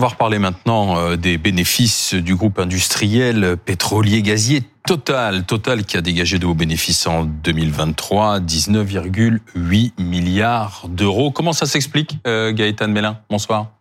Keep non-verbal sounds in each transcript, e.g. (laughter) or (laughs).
On va reparler maintenant euh, des bénéfices du groupe industriel pétrolier gazier Total. Total qui a dégagé de hauts bénéfices en 2023, 19,8 milliards d'euros. Comment ça s'explique, euh, Gaëtan Mélin Bonsoir.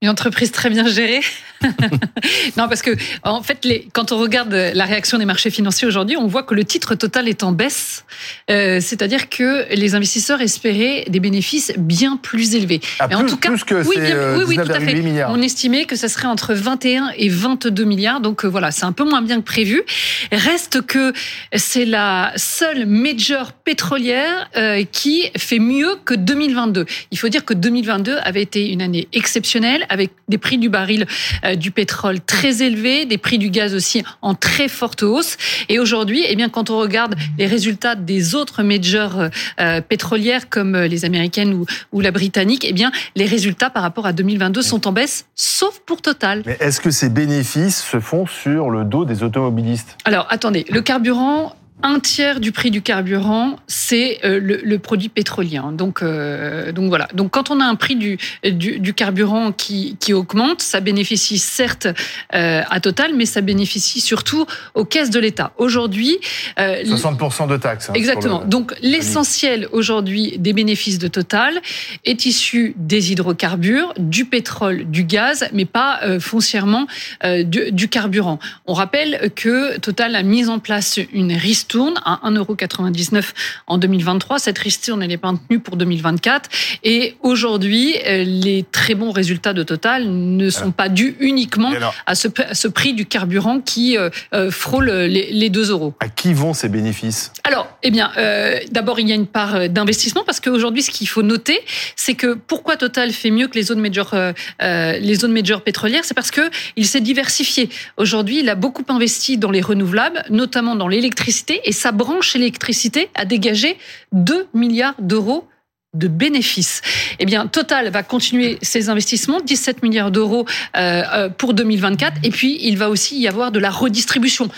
Une entreprise très bien gérée. (laughs) non, parce que en fait, les, quand on regarde la réaction des marchés financiers aujourd'hui, on voit que le titre total est en baisse. Euh, C'est-à-dire que les investisseurs espéraient des bénéfices bien plus élevés. Ah, plus, en tout cas, plus que oui, bien, euh, oui, oui, tout à fait. Milliards. On estimait que ça serait entre 21 et 22 milliards. Donc euh, voilà, c'est un peu moins bien que prévu. Reste que c'est la seule major pétrolière euh, qui fait mieux que 2022. Il faut dire que 2022 avait été une année exceptionnelle avec des prix du baril du pétrole très élevés, des prix du gaz aussi en très forte hausse. Et aujourd'hui, eh bien, quand on regarde les résultats des autres majors euh, pétrolières comme les américaines ou, ou, la britannique, eh bien, les résultats par rapport à 2022 sont en baisse, sauf pour Total. Mais est-ce que ces bénéfices se font sur le dos des automobilistes? Alors, attendez, le carburant, un tiers du prix du carburant, c'est euh, le, le, produit pétrolier. Donc, euh, donc voilà. Donc quand on a un prix du, du, du carburant qui, qui, augmente, ça bénéficie certes euh, à Total, mais ça bénéficie surtout aux caisses de l'État. Aujourd'hui, 60% de taxes. Hein, exactement. Le... Donc l'essentiel aujourd'hui des bénéfices de Total est issu des hydrocarbures, du pétrole, du gaz, mais pas foncièrement du, du carburant. On rappelle que Total a mis en place une ristourne à 1,99€ en 2023. Cette ristourne, elle n'est pas tenue pour 2024. Et aujourd'hui, les très bons résultats de Total ne sont pas dus uniquement à, ce, à, ce, prix du carburant qui euh, frôle les, les 2 euros. À qui vont ces bénéfices? Alors, eh bien, euh, d'abord, il y a une part d'investissement parce qu'aujourd'hui, ce qu'il faut noter, c'est que pourquoi Total fait mieux que les zones major, euh, les zones major pétrolières, c'est parce que il s'est diversifié. Aujourd'hui, il a beaucoup investi dans les renouvelables, notamment dans l'électricité, et sa branche électricité a dégagé 2 milliards d'euros de bénéfices. Eh bien, Total va continuer ses investissements, 17 milliards d'euros euh, pour 2024, et puis il va aussi y avoir de la redistribution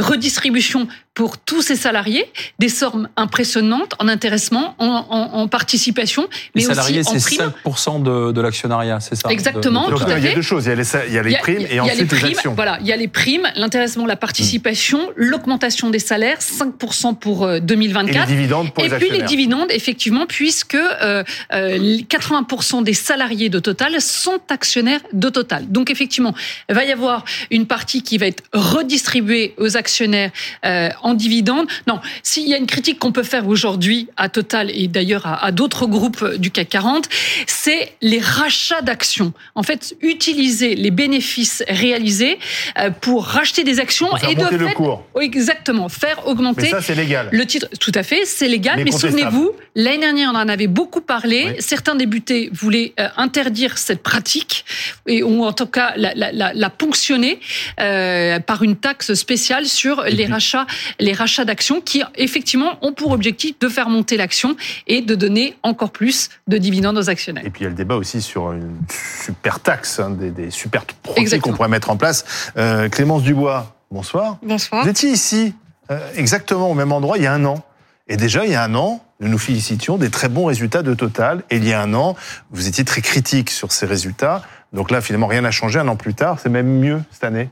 redistribution pour tous ses salariés, des sommes impressionnantes en intéressement, en, en, en participation, mais les salariés, aussi en c'est 5% de, de l'actionnariat, c'est ça Exactement. de, de tout à il y a deux choses. Il y a les, il y a les primes il y a, et ensuite les, primes, les actions. Voilà, il y a les primes, l'intéressement, la participation, mmh. l'augmentation des salaires, 5% pour 2024. Et les dividendes pour et les puis les dividendes, effectivement, puisque euh, euh, 80% des salariés de Total sont actionnaires de Total. Donc effectivement, il va y avoir une partie qui va être redistribuée aux actionnaires euh, en dividendes. Non, s'il y a une critique qu'on peut faire aujourd'hui à Total et d'ailleurs à, à d'autres groupes du CAC 40, c'est les rachats d'actions. En fait, utiliser les bénéfices réalisés euh, pour racheter des actions et de fait, le cours. exactement, faire augmenter. Mais ça, c'est légal. Le titre, tout à fait, c'est légal. Mais mais souvenez-vous, l'année dernière, on en avait beaucoup parlé. Oui. Certains députés voulaient euh, interdire cette pratique et ou en tout cas la, la, la, la ponctionner euh, par une taxe spéciale sur les rachats, les rachats d'actions qui effectivement ont pour objectif de faire monter l'action et de donner encore plus de dividendes aux actionnaires. Et puis il y a le débat aussi sur une super taxe, hein, des, des super Exactement. qu'on pourrait mettre en place. Euh, Clémence Dubois, bonsoir. Bonsoir. Vous étiez ici, euh, exactement au même endroit, il y a un an. Et déjà, il y a un an, nous nous félicitions des très bons résultats de Total. Et il y a un an, vous étiez très critique sur ces résultats. Donc là, finalement, rien n'a changé. Un an plus tard, c'est même mieux cette année.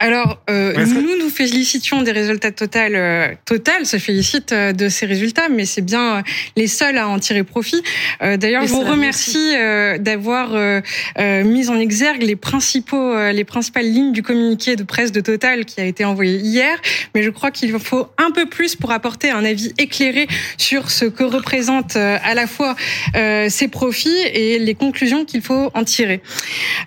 Alors, euh, nous nous félicitions des résultats de Total. Euh, Total se félicite euh, de ces résultats, mais c'est bien les seuls à en tirer profit. Euh, D'ailleurs, je vous remercie euh, d'avoir euh, euh, mis en exergue les principaux, euh, les principales lignes du communiqué de presse de Total qui a été envoyé hier. Mais je crois qu'il faut un peu plus pour apporter un avis éclairé sur ce que représentent euh, à la fois euh, ces profits et les conclusions qu'il faut en tirer.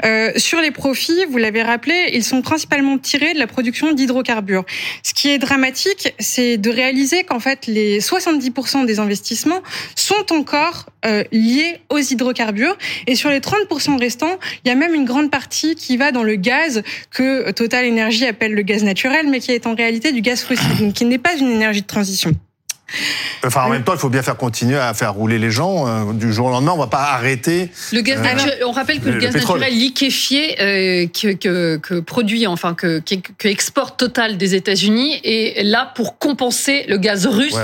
Euh, sur les profits, vous l'avez rappelé, ils sont principalement principalement tirés de la production d'hydrocarbures. Ce qui est dramatique, c'est de réaliser qu'en fait, les 70% des investissements sont encore euh, liés aux hydrocarbures. Et sur les 30% restants, il y a même une grande partie qui va dans le gaz que Total Energy appelle le gaz naturel, mais qui est en réalité du gaz fossile, donc qui n'est pas une énergie de transition. Enfin, en même temps, il faut bien faire continuer à faire rouler les gens. Euh, du jour au lendemain, on va pas arrêter. Le gaz naturel, on rappelle que le, gaz naturel liquéfié euh, que, que, que, produit, enfin que, que, exporte Total des États-Unis est là pour compenser le gaz russe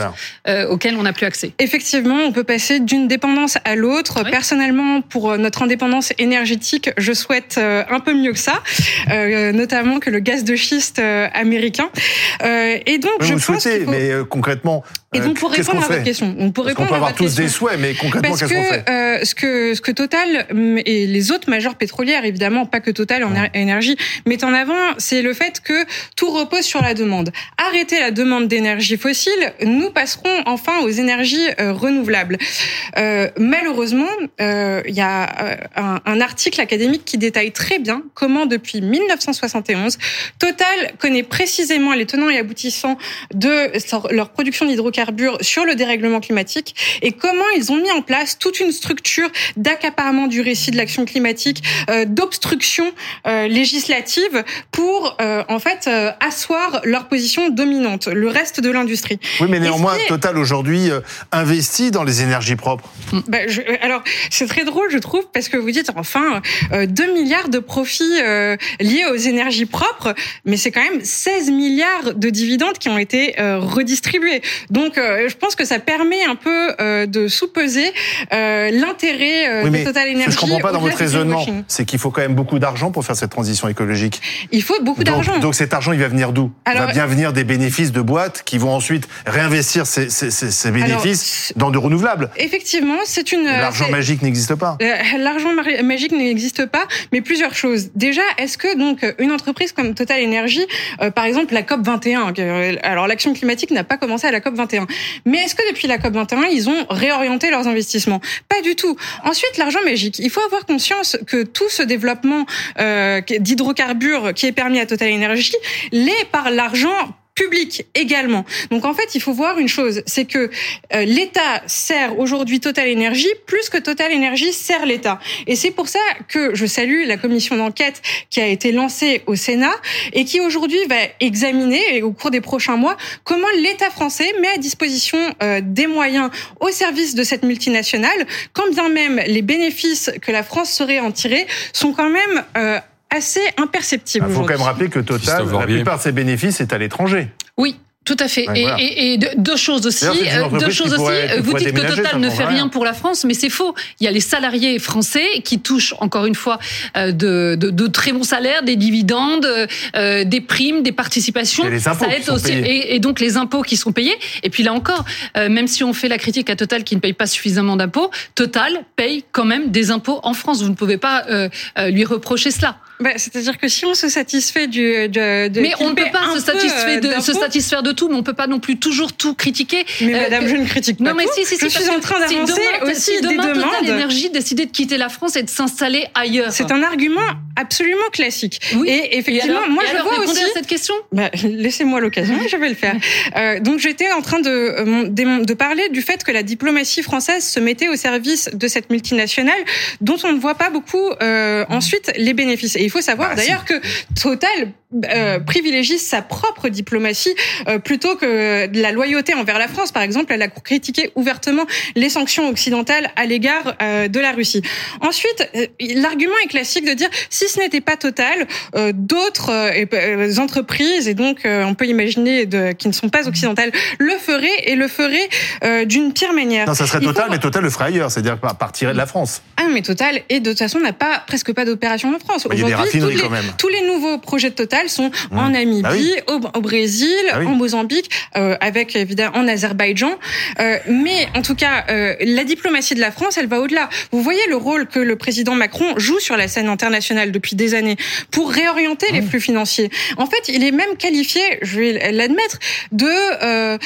euh, auquel on n'a plus accès. Effectivement, on peut passer d'une dépendance à l'autre. Personnellement, pour notre indépendance énergétique, je souhaite un peu mieux que ça, notamment que le gaz de schiste américain. et donc, je pense souhaitez, mais concrètement, et donc, pour répondre à votre question, on peut répondre on peut avoir tous des souhaits, mais concrètement, qu'est-ce qu'on fait euh, ce que ce que Total et les autres majors pétrolières, évidemment, pas que Total en énergie, mettent en avant, c'est le fait que tout repose sur la demande. Arrêter la demande d'énergie fossile, nous passerons enfin aux énergies euh, renouvelables. Euh, malheureusement, euh, il y a euh, un, un article académique qui détaille très bien comment, depuis 1971, Total connaît précisément les tenants et aboutissants de leur production d'hydrocarbures sur le dérèglement climatique et comment ils ont mis en place toute une structure d'accaparement du récit de l'action climatique, euh, d'obstruction euh, législative pour euh, en fait asseoir leur position dominante, le reste de l'industrie. Oui, mais néanmoins, Total aujourd'hui investit dans les énergies propres. Ben, je, alors, c'est très drôle, je trouve, parce que vous dites enfin 2 milliards de profits liés aux énergies propres, mais c'est quand même 16 milliards de dividendes qui ont été redistribués. Donc donc, euh, je pense que ça permet un peu euh, de sous-peser euh, l'intérêt de Total Energy. Ce que je comprends pas dans votre raisonnement, c'est qu'il faut quand même beaucoup d'argent pour faire cette transition écologique. Il faut beaucoup d'argent. Donc, cet argent, il va venir d'où? Il va bien venir des bénéfices de boîtes qui vont ensuite réinvestir ces, ces, ces bénéfices dans de renouvelables. Effectivement, c'est une. L'argent magique n'existe pas. L'argent magique n'existe pas, mais plusieurs choses. Déjà, est-ce que donc une entreprise comme Total Energy, par exemple la COP 21, alors l'action climatique n'a pas commencé à la COP 21, mais est-ce que depuis la COP21, ils ont réorienté leurs investissements? Pas du tout. Ensuite, l'argent magique. Il faut avoir conscience que tout ce développement euh, d'hydrocarbures qui est permis à Total Energy l'est par l'argent public également. Donc en fait, il faut voir une chose, c'est que euh, l'État sert aujourd'hui Total Energy plus que Total Energy sert l'État. Et c'est pour ça que je salue la commission d'enquête qui a été lancée au Sénat et qui aujourd'hui va examiner au cours des prochains mois comment l'État français met à disposition euh, des moyens au service de cette multinationale, quand bien même les bénéfices que la France serait en tirer sont quand même euh, assez imperceptible. Il faut quand même rappeler que Total, la plupart de ses bénéfices est à l'étranger. Oui. Tout à fait. et, et, deux choses aussi. Euh, deux choses aussi. vous dites que Total ne fait rien pour la France, mais c'est faux. Il y a les salariés français qui touchent encore une fois euh, de, de, de très bons salaires, des dividendes, euh, des primes, des participations. Et les impôts Ça qui sont aussi, et, et, donc les impôts qui sont payés. Et puis là encore, même si on fait la critique à Total qui ne paye pas suffisamment d'impôts, Total paye quand même des impôts en France. Vous ne pouvez pas lui reprocher cela. Bah, C'est-à-dire que si on se satisfait du, de, de mais on ne peut pas se satisfaire de, se satisfaire de tout, mais on peut pas non plus toujours tout critiquer. Mais euh, Madame, je ne critique pas. Non, mais si, si, si, je suis en train d'avancer si aussi si demain, des demandes. Total Énergie décidait de quitter la France et de s'installer ailleurs. C'est un argument absolument classique. Oui. Et effectivement, et alors, moi et je alors, vois aussi à cette question. Bah, Laissez-moi l'occasion, (laughs) je vais le faire. Euh, donc j'étais en train de, euh, de parler du fait que la diplomatie française se mettait au service de cette multinationale, dont on ne voit pas beaucoup euh, ensuite les bénéfices. Et il faut savoir bah, d'ailleurs que Total euh, privilégie sa propre diplomatie euh, plutôt que de la loyauté envers la France. Par exemple, elle a critiqué ouvertement les sanctions occidentales à l'égard euh, de la Russie. Ensuite, l'argument est classique de dire si ce n'était pas Total, d'autres entreprises et donc on peut imaginer de, qui ne sont pas occidentales le feraient et le feraient d'une pire manière. Non, ça serait Total, faut... mais Total le ferait ailleurs, c'est-à-dire partirait de la France. Ah, mais Total et de toute façon n'a pas presque pas d'opération en France. Aujourd'hui, tous, tous les nouveaux projets de Total sont mmh. en Namibie, bah oui. au, au, Brésil, bah oui. en Mozambique, euh, avec évidemment en Azerbaïdjan. Euh, mais en tout cas, euh, la diplomatie de la France, elle va au-delà. Vous voyez le rôle que le président Macron joue sur la scène internationale depuis des années pour réorienter les flux financiers. En fait, il est même qualifié, je vais l'admettre, de,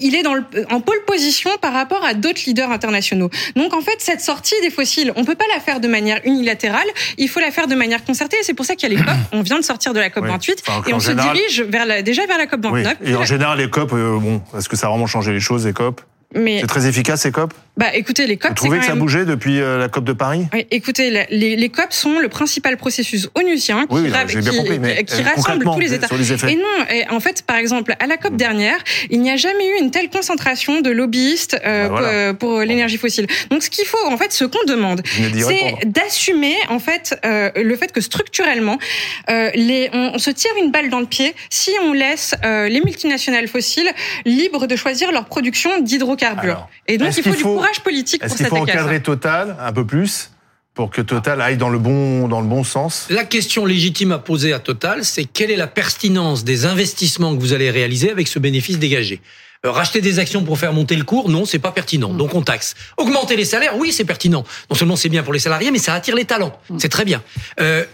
il est dans le, en pole position par rapport à d'autres leaders internationaux. Donc en fait, cette sortie des fossiles, on peut pas la faire de manière unilatérale, il faut la faire de manière concertée. C'est pour ça les COP. (coughs) On vient de sortir de la COP 28 et on se dirige vers la, déjà vers la COP 29. Et en général, les COP, euh, bon, est-ce que ça a vraiment changé les choses, les COP? C'est très efficace ces COP Bah écoutez, les COP. Vous trouvez que ça a bougé depuis euh, la COP de Paris oui, Écoutez, les, les, COP sont le principal processus onusien qui, oui, qui, bien compris, mais qui rassemble tous les États. Les et non, et en fait, par exemple, à la COP mmh. dernière, il n'y a jamais eu une telle concentration de lobbyistes euh, bah, voilà. pour, pour l'énergie fossile. Donc ce qu'il faut, en fait, ce qu'on demande, c'est d'assumer en fait euh, le fait que structurellement, euh, les, on, on, se tire une balle dans le pied si on laisse euh, les multinationales fossiles libres de choisir leur production d'hydrocarbures. Et donc, il faut, du courage politique pour s'attaquer à ça. Est-ce qu'il faut encadrer Total un peu plus pour que Total aille dans le bon, dans le bon sens? La question légitime à poser à Total, c'est quelle est la pertinence des investissements que vous allez réaliser avec ce bénéfice dégagé? Euh, Racheter des actions pour faire monter le cours, non, c'est pas pertinent. Donc on taxe. Augmenter les salaires, oui, c'est pertinent. Non seulement c'est bien pour les salariés, mais ça attire les talents. C'est très bien. Euh,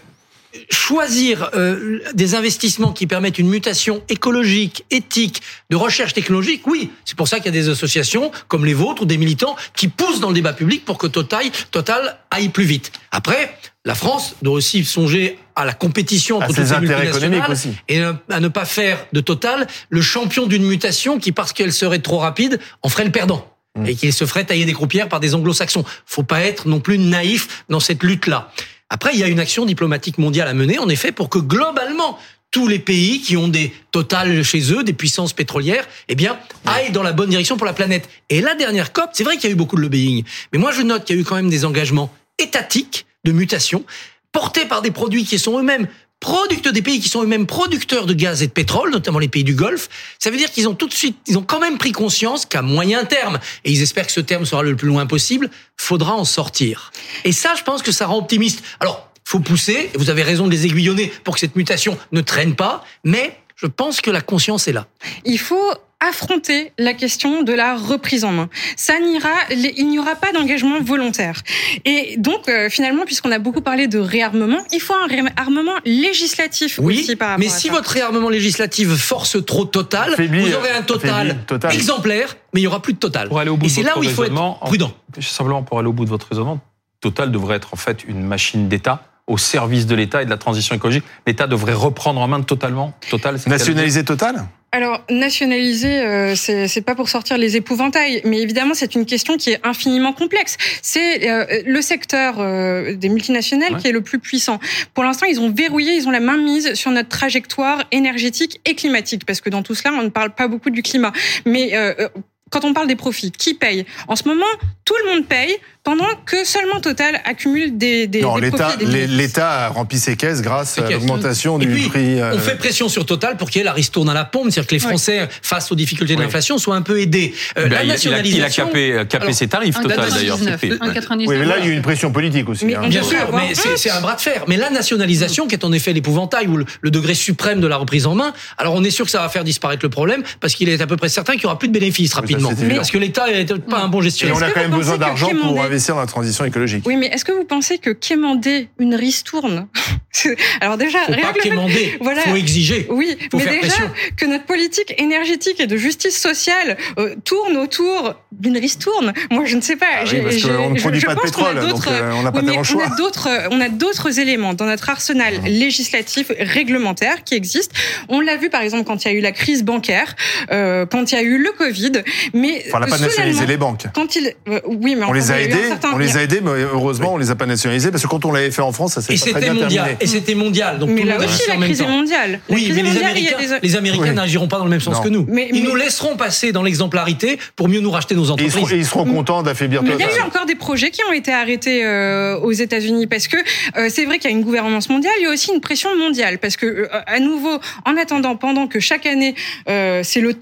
choisir euh, des investissements qui permettent une mutation écologique, éthique, de recherche technologique, oui, c'est pour ça qu'il y a des associations comme les vôtres ou des militants qui poussent dans le débat public pour que Total, Total aille plus vite. Après, la France doit aussi songer à la compétition entre toutes ces multinationales aussi. et à ne pas faire de Total le champion d'une mutation qui, parce qu'elle serait trop rapide, en ferait le perdant et qu'il se ferait tailler des croupières par des anglo-saxons. Faut pas être non plus naïf dans cette lutte-là. Après, il y a une action diplomatique mondiale à mener, en effet, pour que globalement, tous les pays qui ont des totales chez eux, des puissances pétrolières, eh bien, aillent dans la bonne direction pour la planète. Et la dernière COP, c'est vrai qu'il y a eu beaucoup de lobbying, mais moi je note qu'il y a eu quand même des engagements étatiques de mutation portés par des produits qui sont eux-mêmes producteurs des pays qui sont eux-mêmes producteurs de gaz et de pétrole, notamment les pays du Golfe. Ça veut dire qu'ils ont tout de suite, ils ont quand même pris conscience qu'à moyen terme, et ils espèrent que ce terme sera le plus loin possible, faudra en sortir. Et ça, je pense que ça rend optimiste. Alors, faut pousser, et vous avez raison de les aiguillonner pour que cette mutation ne traîne pas, mais je pense que la conscience est là. Il faut affronter la question de la reprise en main. Ça n'ira, il n'y aura pas d'engagement volontaire. Et donc, euh, finalement, puisqu'on a beaucoup parlé de réarmement, il faut un réarmement législatif oui, aussi par rapport mais si ça. votre réarmement législatif force trop total, Faiblit, vous aurez un total, exemplaire, mais il y aura plus de total. Pour aller au bout Et de c'est là votre où il faut être en- prudent. Simplement pour aller au bout de votre raisonnement, Total devrait être en fait une machine d'État au service de l'État et de la transition écologique. L'État devrait reprendre en main totalement Total. Nationaliser Total? Alors, nationaliser, euh, c'est pas pour sortir les épouvantails, mais évidemment, c'est une question qui est infiniment complexe. C'est euh, le secteur euh, des multinationales Ouais. qui est le plus puissant. Pour l'instant, ils ont verrouillé, ils ont la main mise sur notre trajectoire énergétique et climatique, parce que dans tout cela, on ne parle pas beaucoup du climat. Mais euh, euh, quand on parle des profits, qui paye? En ce moment, tout le monde paye, pendant que seulement Total accumule des, des, Non, des l'État, profits. et des l'É- bénéfices. l'État a rempli ses caisses grâce Ses à caisses. l'augmentation Et du puis, prix. euh, On fait pression sur Total pour qu'elle la ristourne à la pompe, c'est-à-dire que les Ouais. Français, face aux difficultés de l'inflation, soient un peu aidés. Euh, Ben, la il, a- il a, il a nationalisation, capé, capé Alors, ses tarifs, Total d'ailleurs. 99, c'est fait. un 99. Oui, mais là, il y a eu une pression politique aussi. Mais hein. Bien sûr, mais c'est un bras de fer. Mais la nationalisation, qui est en effet l'épouvantail ou le, le degré suprême de la reprise en main, alors on est sûr que ça va faire disparaître le problème parce qu'il est à peu près certain qu'il y aura plus de bénéfices rapidement. évident. parce que l'État n'est pas un bon Et gestionnaire. on a quand même besoin d'argent pour dans la transition écologique. Oui, mais est-ce que vous pensez que quémander une ristourne (laughs) Alors déjà, Faut rien pas que fait- quémander, (laughs) Voilà. faut exiger. Oui, Faut mais faire déjà pression. que notre politique énergétique et de justice sociale euh, tourne autour d'une ristourne, moi je ne sais pas. Ah oui, J'ai- parce j'ai- qu'on ne produit je pas de pétrole, donc euh, on n'a pas oui, le choix. On a d'autres, on a d'autres éléments dans notre arsenal législatif, réglementaire qui existent. On l'a vu par exemple quand il y a eu la crise bancaire, euh, quand il y a eu le Covid, mais Enfin, on n'a pas nationalisé les banques. Quand il, euh, oui, mais On les a un aidés, on les a aidés, mais heureusement, on les a pas nationalisés parce que quand on l'avait fait en France, ça s'est pas très c'était bien mondial. terminé. Et c'était mondial. Donc Mais tout là aussi, la crise est temps. mondiale. Oui, mais les Américains, des- les Américains Oui. n'agiront pas dans le même sens Non. que nous. Mais- Ils mais- nous laisseront passer dans l'exemplarité pour mieux nous racheter nos Et ils, entreprises. seront, et ils seront contents d'affaiblir Mais il y a eu encore des projets qui ont été arrêtés euh, aux États-Unis parce que euh, c'est vrai qu'il y a une gouvernance mondiale, il y a aussi une pression mondiale parce que euh, à nouveau, en attendant, pendant que chaque année euh, c'est le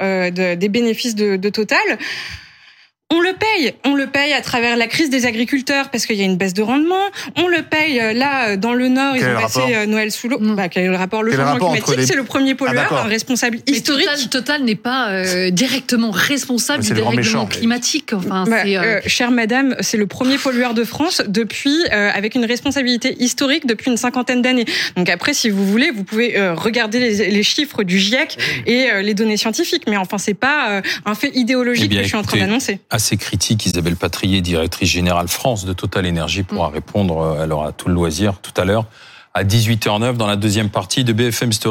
euh, de- des bénéfices de, de Total. On le paye. On le paye à travers la crise des agriculteurs parce qu'il y a une baisse de rendement. On le paye euh, là dans le Nord. Quel ils ont passé rapport euh, Noël sous l'eau. Mm. Bah, quel est le rapport Le Quel changement rapport climatique, les- c'est le premier pollueur, d'accord. un responsable Mais historique. Total, Total n'est pas euh, directement responsable du dérèglement méchant, climatique. Enfin, Bah, c'est, euh, euh, chère madame, c'est le premier pollueur de France depuis, euh, avec une responsabilité historique depuis une cinquantaine d'années. Donc après, si vous voulez, vous pouvez euh, regarder les, les chiffres du GIEC et euh, les données scientifiques. Mais enfin, c'est pas euh, un fait idéologique Eh bien, que je suis en train d'annoncer. Assez critique, Isabelle Patrier, directrice générale France de Total Énergie, pourra répondre. euh, Elle aura tout le loisir tout à l'heure à 18h09 dans la deuxième partie de BFM Story.